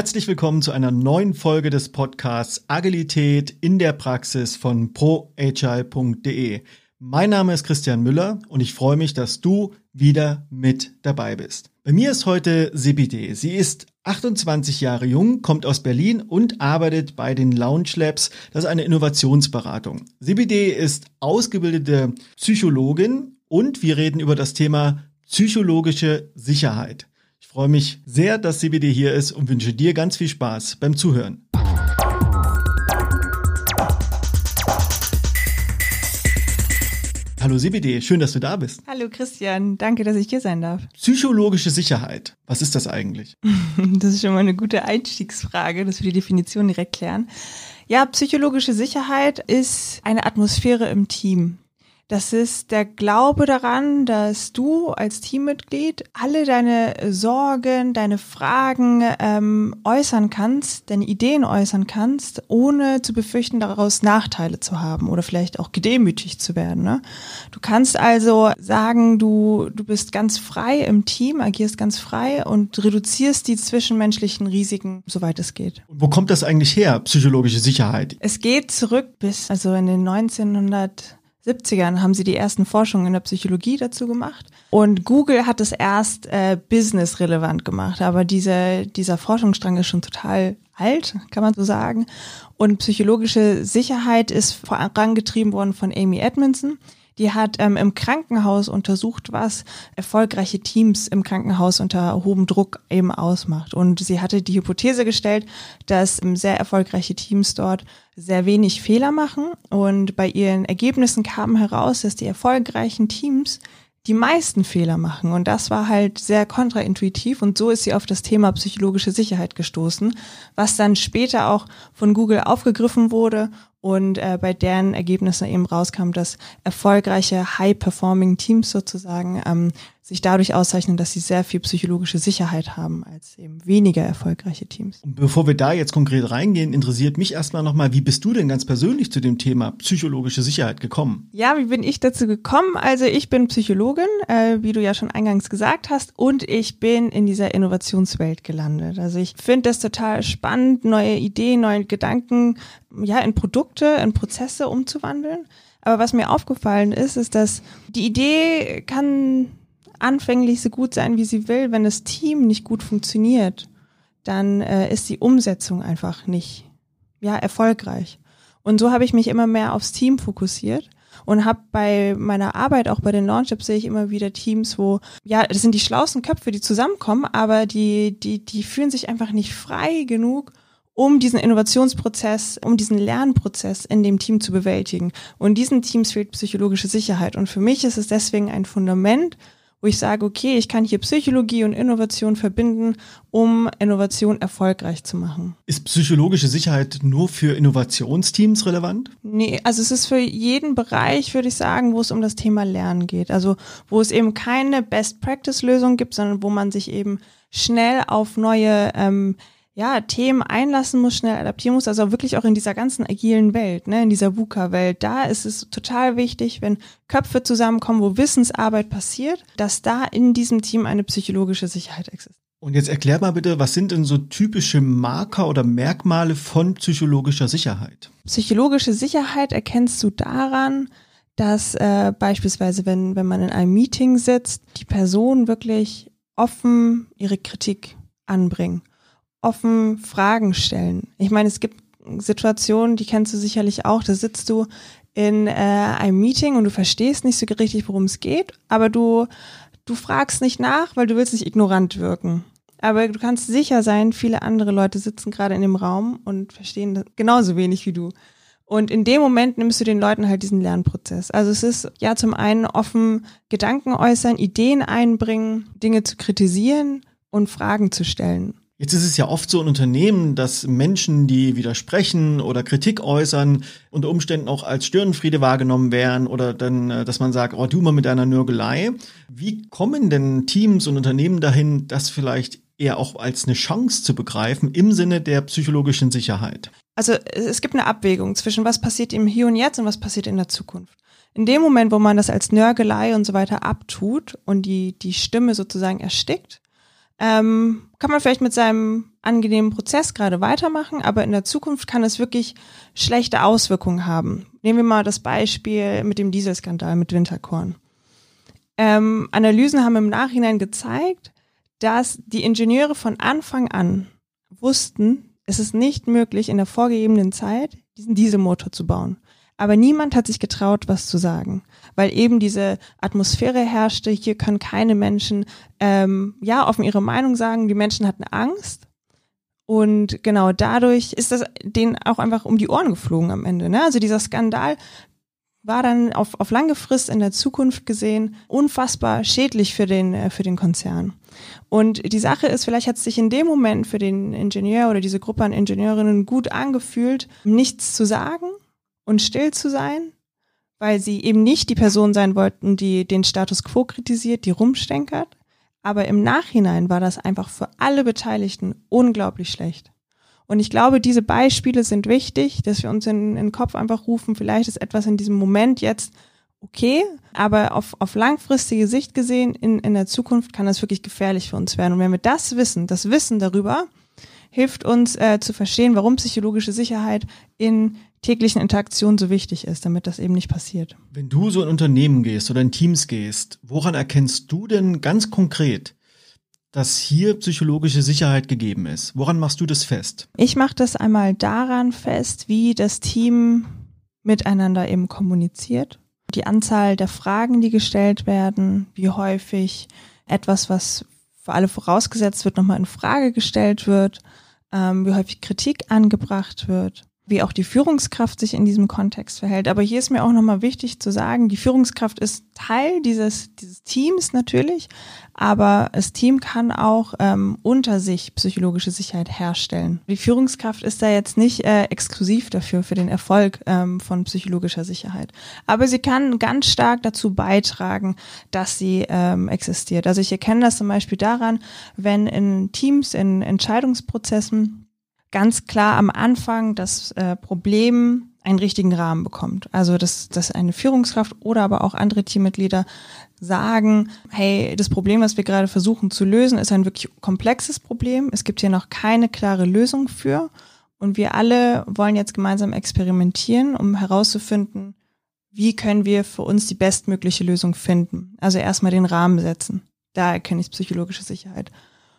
Herzlich willkommen zu einer neuen Folge des Podcasts Agilität in der Praxis von proagile.de. Mein Name ist Christian Müller und ich freue mich, dass du wieder mit dabei bist. Bei mir ist heute Sibide. Sie ist 28 Jahre jung, kommt aus Berlin und arbeitet bei den Lounge Labs. Das ist eine Innovationsberatung. Sibide ist ausgebildete Psychologin und wir reden über das Thema psychologische Sicherheit freue mich sehr, dass CBD hier ist und wünsche dir ganz viel Spaß beim Zuhören. Hallo CBD, schön, dass du da bist. Hallo Christian, danke, dass ich hier sein darf. Psychologische Sicherheit, was ist das eigentlich? das ist schon mal eine gute Einstiegsfrage, dass wir die Definition direkt klären. Ja, psychologische Sicherheit ist eine Atmosphäre im Team. Das ist der Glaube daran, dass du als Teammitglied alle deine Sorgen, deine Fragen ähm, äußern kannst, deine Ideen äußern kannst, ohne zu befürchten, daraus Nachteile zu haben oder vielleicht auch gedemütigt zu werden. Ne? Du kannst also sagen, du, du bist ganz frei im Team, agierst ganz frei und reduzierst die zwischenmenschlichen Risiken, soweit es geht. Wo kommt das eigentlich her, psychologische Sicherheit? Es geht zurück bis also in den 1900 70ern haben sie die ersten Forschungen in der Psychologie dazu gemacht. Und Google hat es erst äh, business-relevant gemacht. Aber diese, dieser Forschungsstrang ist schon total alt, kann man so sagen. Und psychologische Sicherheit ist vorangetrieben worden von Amy Edmondson. Die hat ähm, im Krankenhaus untersucht, was erfolgreiche Teams im Krankenhaus unter hohem Druck eben ausmacht. Und sie hatte die Hypothese gestellt, dass ähm, sehr erfolgreiche Teams dort sehr wenig Fehler machen. Und bei ihren Ergebnissen kam heraus, dass die erfolgreichen Teams die meisten Fehler machen. Und das war halt sehr kontraintuitiv. Und so ist sie auf das Thema psychologische Sicherheit gestoßen, was dann später auch von Google aufgegriffen wurde und äh, bei deren Ergebnissen eben rauskam, dass erfolgreiche High-Performing Teams sozusagen ähm, sich dadurch auszeichnen, dass sie sehr viel psychologische Sicherheit haben als eben weniger erfolgreiche Teams. Und bevor wir da jetzt konkret reingehen, interessiert mich erstmal nochmal, wie bist du denn ganz persönlich zu dem Thema psychologische Sicherheit gekommen? Ja, wie bin ich dazu gekommen? Also ich bin Psychologin, äh, wie du ja schon eingangs gesagt hast, und ich bin in dieser Innovationswelt gelandet. Also ich finde das total spannend, neue Ideen, neue Gedanken, ja, in Produkte, in Prozesse umzuwandeln. Aber was mir aufgefallen ist, ist, dass die Idee kann anfänglich so gut sein, wie sie will, wenn das Team nicht gut funktioniert, dann äh, ist die Umsetzung einfach nicht ja erfolgreich. Und so habe ich mich immer mehr aufs Team fokussiert und habe bei meiner Arbeit, auch bei den Launchups, sehe ich immer wieder Teams, wo, ja, das sind die schlauesten Köpfe, die zusammenkommen, aber die, die, die fühlen sich einfach nicht frei genug, um diesen Innovationsprozess, um diesen Lernprozess in dem Team zu bewältigen. Und diesen Teams fehlt psychologische Sicherheit. Und für mich ist es deswegen ein Fundament, wo ich sage, okay, ich kann hier Psychologie und Innovation verbinden, um Innovation erfolgreich zu machen. Ist psychologische Sicherheit nur für Innovationsteams relevant? Nee, also es ist für jeden Bereich, würde ich sagen, wo es um das Thema Lernen geht. Also wo es eben keine Best-Practice-Lösung gibt, sondern wo man sich eben schnell auf neue ähm, ja, Themen einlassen muss, schnell adaptieren muss, also wirklich auch in dieser ganzen agilen Welt, ne, in dieser VUCA-Welt, da ist es total wichtig, wenn Köpfe zusammenkommen, wo Wissensarbeit passiert, dass da in diesem Team eine psychologische Sicherheit existiert. Und jetzt erklär mal bitte, was sind denn so typische Marker oder Merkmale von psychologischer Sicherheit? Psychologische Sicherheit erkennst du daran, dass äh, beispielsweise, wenn, wenn man in einem Meeting sitzt, die Person wirklich offen ihre Kritik anbringen offen Fragen stellen. Ich meine, es gibt Situationen, die kennst du sicherlich auch, da sitzt du in äh, einem Meeting und du verstehst nicht so richtig, worum es geht, aber du, du fragst nicht nach, weil du willst nicht ignorant wirken. Aber du kannst sicher sein, viele andere Leute sitzen gerade in dem Raum und verstehen genauso wenig wie du. Und in dem Moment nimmst du den Leuten halt diesen Lernprozess. Also es ist ja zum einen offen Gedanken äußern, Ideen einbringen, Dinge zu kritisieren und Fragen zu stellen. Jetzt ist es ja oft so in Unternehmen, dass Menschen, die widersprechen oder Kritik äußern, unter Umständen auch als Störenfriede wahrgenommen werden oder dann, äh, dass man sagt, oh, du mal mit deiner Nörgelei. Wie kommen denn Teams und Unternehmen dahin, das vielleicht eher auch als eine Chance zu begreifen im Sinne der psychologischen Sicherheit? Also es gibt eine Abwägung zwischen was passiert im Hier und Jetzt und was passiert in der Zukunft. In dem Moment, wo man das als Nörgelei und so weiter abtut und die, die Stimme sozusagen erstickt, ähm, kann man vielleicht mit seinem angenehmen Prozess gerade weitermachen, aber in der Zukunft kann es wirklich schlechte Auswirkungen haben. Nehmen wir mal das Beispiel mit dem Dieselskandal mit Winterkorn. Ähm, Analysen haben im Nachhinein gezeigt, dass die Ingenieure von Anfang an wussten, es ist nicht möglich, in der vorgegebenen Zeit diesen Dieselmotor zu bauen. Aber niemand hat sich getraut, was zu sagen, weil eben diese Atmosphäre herrschte. Hier können keine Menschen ähm, ja offen ihre Meinung sagen. Die Menschen hatten Angst und genau dadurch ist das denen auch einfach um die Ohren geflogen am Ende. Ne? Also dieser Skandal war dann auf, auf lange Frist in der Zukunft gesehen unfassbar schädlich für den, äh, für den Konzern. Und die Sache ist, vielleicht hat es sich in dem Moment für den Ingenieur oder diese Gruppe an Ingenieurinnen gut angefühlt, nichts zu sagen und still zu sein, weil sie eben nicht die Person sein wollten, die den Status quo kritisiert, die rumstenkert. Aber im Nachhinein war das einfach für alle Beteiligten unglaublich schlecht. Und ich glaube, diese Beispiele sind wichtig, dass wir uns in, in den Kopf einfach rufen, vielleicht ist etwas in diesem Moment jetzt okay, aber auf, auf langfristige Sicht gesehen, in, in der Zukunft kann das wirklich gefährlich für uns werden. Und wenn wir das wissen, das Wissen darüber, hilft uns äh, zu verstehen, warum psychologische Sicherheit in täglichen Interaktionen so wichtig ist, damit das eben nicht passiert. Wenn du so in Unternehmen gehst oder in Teams gehst, woran erkennst du denn ganz konkret, dass hier psychologische Sicherheit gegeben ist? Woran machst du das fest? Ich mache das einmal daran fest, wie das Team miteinander eben kommuniziert. Die Anzahl der Fragen, die gestellt werden, wie häufig etwas, was für alle vorausgesetzt wird, nochmal in Frage gestellt wird, ähm, wie häufig Kritik angebracht wird wie auch die Führungskraft sich in diesem Kontext verhält. Aber hier ist mir auch nochmal wichtig zu sagen, die Führungskraft ist Teil dieses, dieses Teams natürlich, aber das Team kann auch ähm, unter sich psychologische Sicherheit herstellen. Die Führungskraft ist da jetzt nicht äh, exklusiv dafür, für den Erfolg ähm, von psychologischer Sicherheit. Aber sie kann ganz stark dazu beitragen, dass sie ähm, existiert. Also ich erkenne das zum Beispiel daran, wenn in Teams, in Entscheidungsprozessen ganz klar am Anfang das äh, Problem einen richtigen Rahmen bekommt. Also dass, dass eine Führungskraft oder aber auch andere Teammitglieder sagen, hey, das Problem, was wir gerade versuchen zu lösen, ist ein wirklich komplexes Problem. Es gibt hier noch keine klare Lösung für. Und wir alle wollen jetzt gemeinsam experimentieren, um herauszufinden, wie können wir für uns die bestmögliche Lösung finden. Also erstmal den Rahmen setzen. Da erkenne ich psychologische Sicherheit.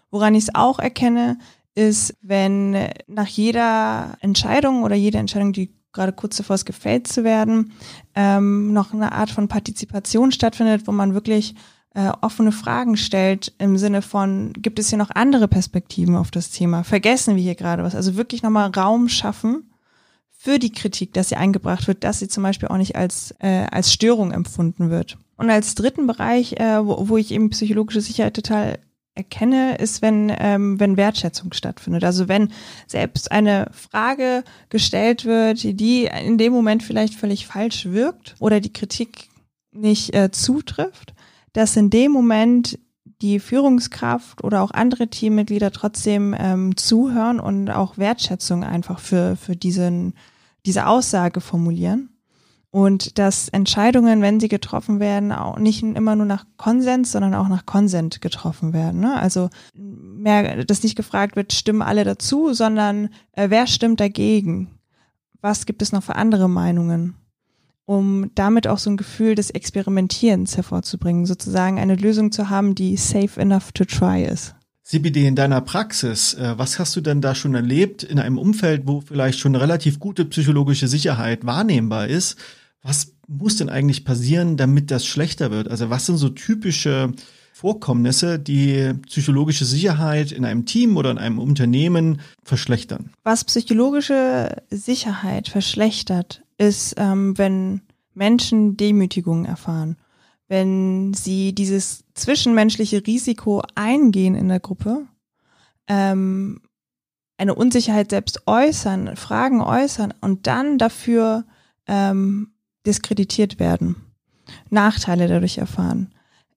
Woran ich es auch erkenne, ist, wenn nach jeder Entscheidung oder jede Entscheidung, die gerade kurz davor ist, gefällt zu werden, ähm, noch eine Art von Partizipation stattfindet, wo man wirklich äh, offene Fragen stellt im Sinne von, gibt es hier noch andere Perspektiven auf das Thema? Vergessen wir hier gerade was? Also wirklich nochmal Raum schaffen für die Kritik, dass sie eingebracht wird, dass sie zum Beispiel auch nicht als, äh, als Störung empfunden wird. Und als dritten Bereich, äh, wo, wo ich eben psychologische Sicherheit total erkenne, ist, wenn, ähm, wenn Wertschätzung stattfindet. Also wenn selbst eine Frage gestellt wird, die in dem Moment vielleicht völlig falsch wirkt oder die Kritik nicht äh, zutrifft, dass in dem Moment die Führungskraft oder auch andere Teammitglieder trotzdem ähm, zuhören und auch Wertschätzung einfach für, für diesen, diese Aussage formulieren und dass Entscheidungen, wenn sie getroffen werden, auch nicht immer nur nach Konsens, sondern auch nach Konsent getroffen werden. Ne? Also mehr, dass nicht gefragt wird, stimmen alle dazu, sondern äh, wer stimmt dagegen? Was gibt es noch für andere Meinungen? Um damit auch so ein Gefühl des Experimentierens hervorzubringen, sozusagen eine Lösung zu haben, die safe enough to try ist. CBD in deiner Praxis, äh, was hast du denn da schon erlebt in einem Umfeld, wo vielleicht schon relativ gute psychologische Sicherheit wahrnehmbar ist? Was muss denn eigentlich passieren, damit das schlechter wird? Also was sind so typische Vorkommnisse, die psychologische Sicherheit in einem Team oder in einem Unternehmen verschlechtern? Was psychologische Sicherheit verschlechtert, ist, ähm, wenn Menschen Demütigung erfahren, wenn sie dieses zwischenmenschliche Risiko eingehen in der Gruppe, ähm, eine Unsicherheit selbst äußern, Fragen äußern und dann dafür ähm, diskreditiert werden, Nachteile dadurch erfahren,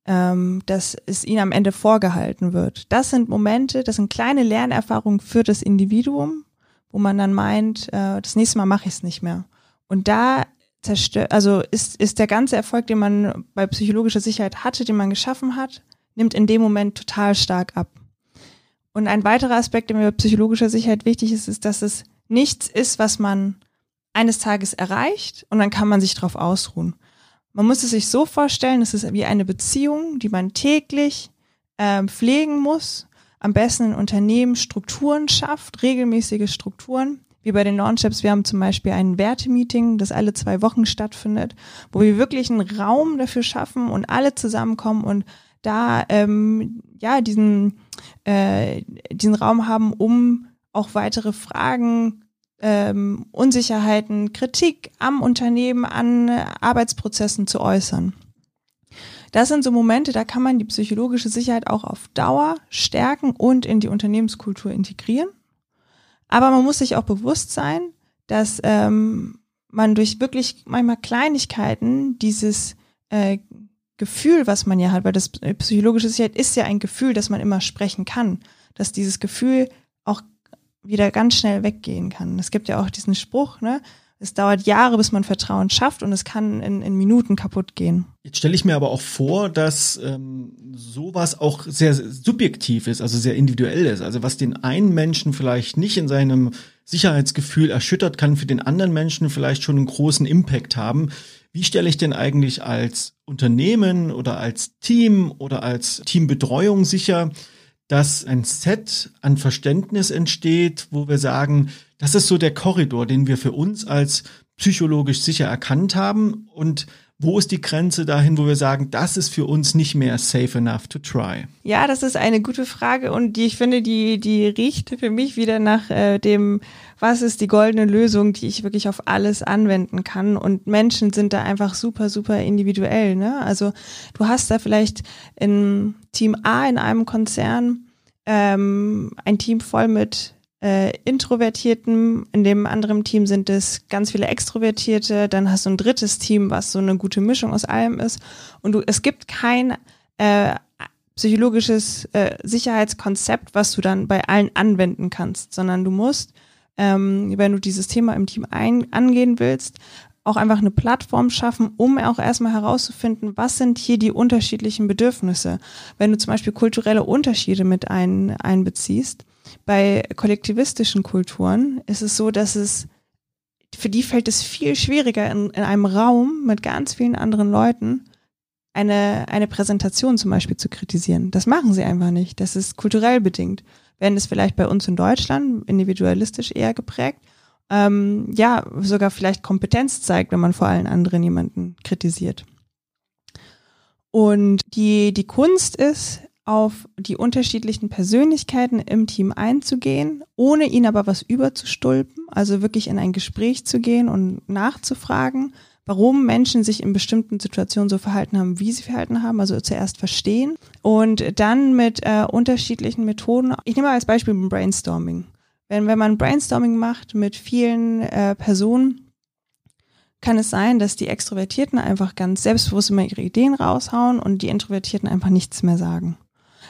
ähm, dass es ihnen am Ende vorgehalten wird. Das sind Momente, das sind kleine Lernerfahrungen für das Individuum, wo man dann meint, äh, das nächste Mal mache ich es nicht mehr. Und da zerstört, also ist, ist der ganze Erfolg, den man bei psychologischer Sicherheit hatte, den man geschaffen hat, nimmt in dem Moment total stark ab. Und ein weiterer Aspekt, der mir bei psychologischer Sicherheit wichtig ist, ist, dass es nichts ist, was man eines Tages erreicht und dann kann man sich darauf ausruhen. Man muss es sich so vorstellen, es ist wie eine Beziehung, die man täglich äh, pflegen muss, am besten in Unternehmen Strukturen schafft, regelmäßige Strukturen. Wie bei den Launchapps, wir haben zum Beispiel ein Wertemeeting, das alle zwei Wochen stattfindet, wo wir wirklich einen Raum dafür schaffen und alle zusammenkommen und da ähm, ja diesen äh, diesen Raum haben, um auch weitere Fragen ähm, Unsicherheiten, Kritik am Unternehmen, an Arbeitsprozessen zu äußern. Das sind so Momente, da kann man die psychologische Sicherheit auch auf Dauer stärken und in die Unternehmenskultur integrieren. Aber man muss sich auch bewusst sein, dass ähm, man durch wirklich manchmal Kleinigkeiten dieses äh, Gefühl, was man ja hat, weil das psychologische Sicherheit ist ja ein Gefühl, dass man immer sprechen kann, dass dieses Gefühl wieder ganz schnell weggehen kann. Es gibt ja auch diesen Spruch, ne? Es dauert Jahre, bis man Vertrauen schafft und es kann in, in Minuten kaputt gehen. Jetzt stelle ich mir aber auch vor, dass ähm, sowas auch sehr subjektiv ist, also sehr individuell ist. Also was den einen Menschen vielleicht nicht in seinem Sicherheitsgefühl erschüttert, kann für den anderen Menschen vielleicht schon einen großen Impact haben. Wie stelle ich denn eigentlich als Unternehmen oder als Team oder als Teambetreuung sicher, dass ein Set an Verständnis entsteht, wo wir sagen, das ist so der Korridor, den wir für uns als psychologisch sicher erkannt haben. Und wo ist die Grenze dahin, wo wir sagen, das ist für uns nicht mehr safe enough to try? Ja, das ist eine gute Frage und die ich finde, die die riecht für mich wieder nach äh, dem, was ist die goldene Lösung, die ich wirklich auf alles anwenden kann. Und Menschen sind da einfach super, super individuell. Ne? Also du hast da vielleicht in Team A in einem Konzern ähm, ein Team voll mit äh, Introvertierten, in dem anderen Team sind es ganz viele Extrovertierte, dann hast du ein drittes Team, was so eine gute Mischung aus allem ist. Und du, es gibt kein äh, psychologisches äh, Sicherheitskonzept, was du dann bei allen anwenden kannst, sondern du musst, ähm, wenn du dieses Thema im Team ein, angehen willst, auch einfach eine Plattform schaffen, um auch erstmal herauszufinden, was sind hier die unterschiedlichen Bedürfnisse. Wenn du zum Beispiel kulturelle Unterschiede mit ein, einbeziehst, bei kollektivistischen Kulturen ist es so, dass es für die fällt es viel schwieriger, in, in einem Raum mit ganz vielen anderen Leuten eine, eine Präsentation zum Beispiel zu kritisieren. Das machen sie einfach nicht. Das ist kulturell bedingt. Wenn es vielleicht bei uns in Deutschland individualistisch eher geprägt, ähm, ja, sogar vielleicht Kompetenz zeigt, wenn man vor allen anderen jemanden kritisiert. Und die, die Kunst ist, auf die unterschiedlichen Persönlichkeiten im Team einzugehen, ohne ihnen aber was überzustulpen, also wirklich in ein Gespräch zu gehen und nachzufragen, warum Menschen sich in bestimmten Situationen so verhalten haben, wie sie verhalten haben, also zuerst verstehen und dann mit äh, unterschiedlichen Methoden. Ich nehme als Beispiel Brainstorming. Wenn, wenn man Brainstorming macht mit vielen äh, Personen, kann es sein, dass die Extrovertierten einfach ganz selbstbewusst immer ihre Ideen raushauen und die Introvertierten einfach nichts mehr sagen.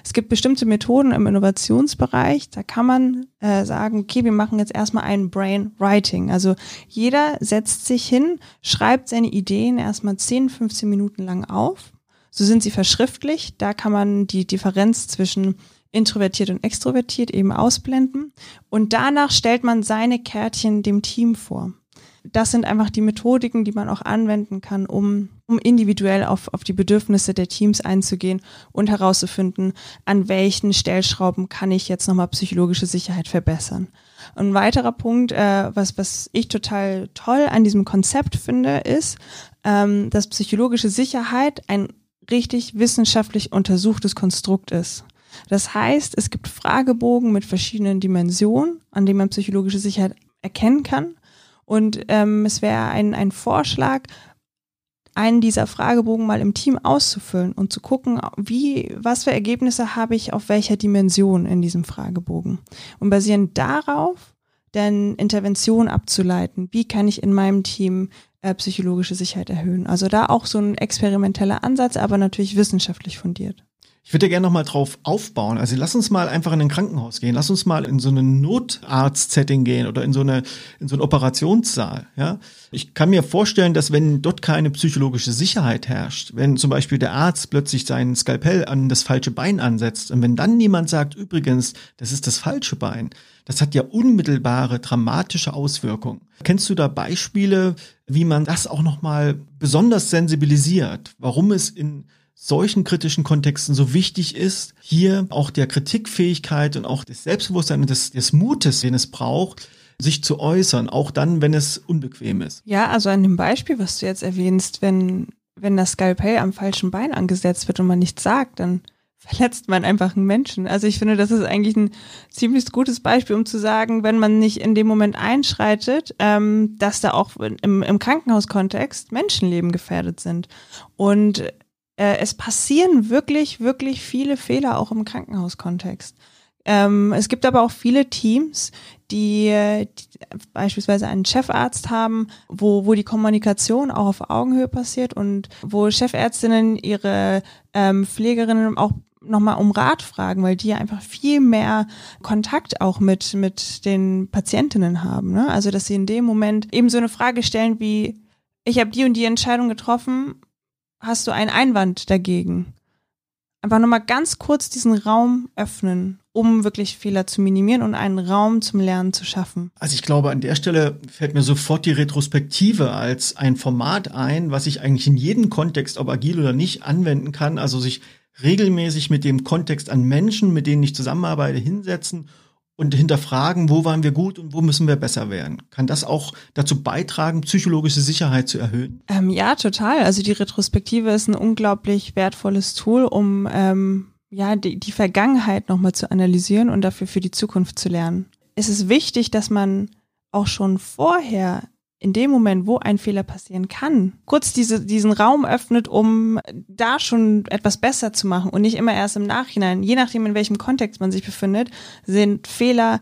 Es gibt bestimmte Methoden im Innovationsbereich, da kann man äh, sagen, okay, wir machen jetzt erstmal ein Brain Writing. Also jeder setzt sich hin, schreibt seine Ideen erstmal 10, 15 Minuten lang auf. So sind sie verschriftlicht. Da kann man die Differenz zwischen introvertiert und extrovertiert eben ausblenden. Und danach stellt man seine Kärtchen dem Team vor das sind einfach die Methodiken, die man auch anwenden kann, um, um individuell auf, auf die Bedürfnisse der Teams einzugehen und herauszufinden, an welchen Stellschrauben kann ich jetzt nochmal psychologische Sicherheit verbessern. Ein weiterer Punkt, äh, was, was ich total toll an diesem Konzept finde, ist, ähm, dass psychologische Sicherheit ein richtig wissenschaftlich untersuchtes Konstrukt ist. Das heißt, es gibt Fragebogen mit verschiedenen Dimensionen, an denen man psychologische Sicherheit erkennen kann. Und ähm, es wäre ein, ein Vorschlag, einen dieser Fragebogen mal im Team auszufüllen und zu gucken, wie, was für Ergebnisse habe ich auf welcher Dimension in diesem Fragebogen. Und basierend darauf dann Intervention abzuleiten. Wie kann ich in meinem Team äh, psychologische Sicherheit erhöhen? Also da auch so ein experimenteller Ansatz, aber natürlich wissenschaftlich fundiert. Ich würde gerne noch mal drauf aufbauen. Also lass uns mal einfach in ein Krankenhaus gehen. Lass uns mal in so einen Notarzt-Setting gehen oder in so eine in so einen Operationssaal. Ja, ich kann mir vorstellen, dass wenn dort keine psychologische Sicherheit herrscht, wenn zum Beispiel der Arzt plötzlich sein Skalpell an das falsche Bein ansetzt und wenn dann niemand sagt, übrigens, das ist das falsche Bein, das hat ja unmittelbare dramatische Auswirkungen. Kennst du da Beispiele, wie man das auch noch mal besonders sensibilisiert? Warum es in solchen kritischen Kontexten so wichtig ist, hier auch der Kritikfähigkeit und auch des Selbstbewusstseins und des, des Mutes, den es braucht, sich zu äußern, auch dann, wenn es unbequem ist. Ja, also an dem Beispiel, was du jetzt erwähnst, wenn, wenn das Skalpell am falschen Bein angesetzt wird und man nichts sagt, dann verletzt man einfach einen Menschen. Also ich finde, das ist eigentlich ein ziemlich gutes Beispiel, um zu sagen, wenn man nicht in dem Moment einschreitet, ähm, dass da auch im, im Krankenhauskontext Menschenleben gefährdet sind. Und äh, es passieren wirklich, wirklich viele Fehler auch im Krankenhauskontext. Ähm, es gibt aber auch viele Teams, die, die, beispielsweise einen Chefarzt haben, wo, wo die Kommunikation auch auf Augenhöhe passiert und wo Chefärztinnen ihre ähm, Pflegerinnen auch nochmal um Rat fragen, weil die ja einfach viel mehr Kontakt auch mit, mit den Patientinnen haben. Ne? Also, dass sie in dem Moment eben so eine Frage stellen wie, ich habe die und die Entscheidung getroffen, hast du einen Einwand dagegen? Einfach nochmal ganz kurz diesen Raum öffnen, um wirklich Fehler zu minimieren und einen Raum zum Lernen zu schaffen. Also ich glaube, an der Stelle fällt mir sofort die Retrospektive als ein Format ein, was ich eigentlich in jedem Kontext, ob agil oder nicht, anwenden kann. Also sich regelmäßig mit dem Kontext an Menschen, mit denen ich zusammenarbeite, hinsetzen und hinterfragen, wo waren wir gut und wo müssen wir besser werden. Kann das auch dazu beitragen, psychologische Sicherheit zu erhöhen? Ähm, ja, total. Also die Retrospektive ist ein unglaublich wertvolles Tool, um ähm, ja die, die Vergangenheit nochmal zu analysieren und dafür für die Zukunft zu lernen. Es ist wichtig, dass man auch schon vorher in dem Moment, wo ein Fehler passieren kann, kurz diese, diesen Raum öffnet, um da schon etwas besser zu machen und nicht immer erst im Nachhinein. Je nachdem, in welchem Kontext man sich befindet, sind Fehler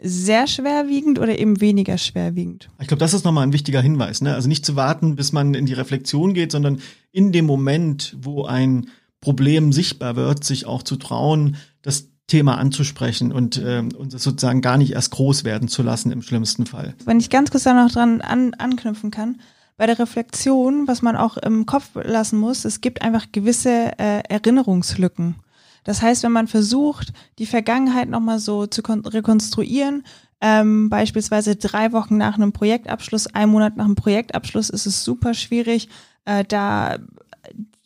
sehr schwerwiegend oder eben weniger schwerwiegend. Ich glaube, das ist nochmal ein wichtiger Hinweis. Ne? Also nicht zu warten, bis man in die Reflexion geht, sondern in dem Moment, wo ein Problem sichtbar wird, sich auch zu trauen, das Thema anzusprechen und, äh, und sozusagen gar nicht erst groß werden zu lassen im schlimmsten Fall. Wenn ich ganz kurz da noch dran an, anknüpfen kann, bei der Reflexion, was man auch im Kopf lassen muss, es gibt einfach gewisse äh, Erinnerungslücken. Das heißt, wenn man versucht, die Vergangenheit nochmal so zu rekonstruieren, ähm, beispielsweise drei Wochen nach einem Projektabschluss, ein Monat nach einem Projektabschluss, ist es super schwierig, äh, da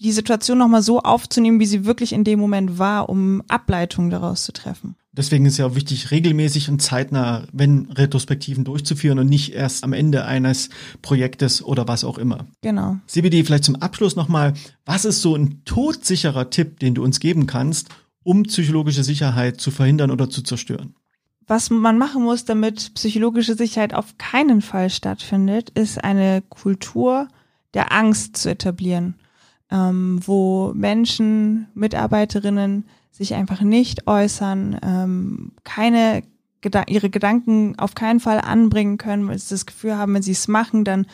die Situation nochmal so aufzunehmen, wie sie wirklich in dem Moment war, um Ableitungen daraus zu treffen. Deswegen ist ja auch wichtig, regelmäßig und zeitnah, wenn Retrospektiven durchzuführen und nicht erst am Ende eines Projektes oder was auch immer. Genau. CBD, vielleicht zum Abschluss nochmal, was ist so ein todsicherer Tipp, den du uns geben kannst, um psychologische Sicherheit zu verhindern oder zu zerstören? Was man machen muss, damit psychologische Sicherheit auf keinen Fall stattfindet, ist eine Kultur der Angst zu etablieren ähm, wo Menschen, Mitarbeiterinnen sich einfach nicht äußern, ähm, keine ihre Gedanken auf keinen Fall anbringen können, weil sie das Gefühl haben, wenn sie es machen, dann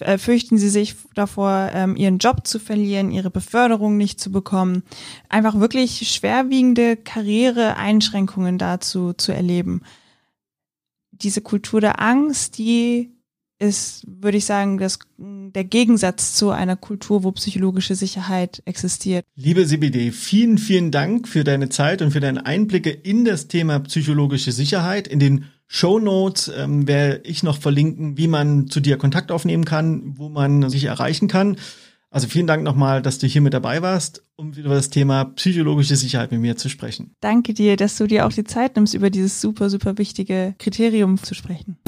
äh, fürchten sie sich davor, ähm, ihren Job zu verlieren, ihre Beförderung nicht zu bekommen, einfach wirklich schwerwiegende Karriereeinschränkungen dazu zu erleben. Diese Kultur der Angst, die ist, würde ich sagen, das, der Gegensatz zu einer Kultur, wo psychologische Sicherheit existiert. Liebe CBD, vielen, vielen Dank für deine Zeit und für deine Einblicke in das Thema psychologische Sicherheit. In den Show Notes ähm, werde ich noch verlinken, wie man zu dir Kontakt aufnehmen kann, wo man sich erreichen kann. Also vielen Dank nochmal, dass du hier mit dabei warst, um über das Thema psychologische Sicherheit mit mir zu sprechen. Danke dir, dass du dir auch die Zeit nimmst, über dieses super, super wichtige Kriterium zu sprechen.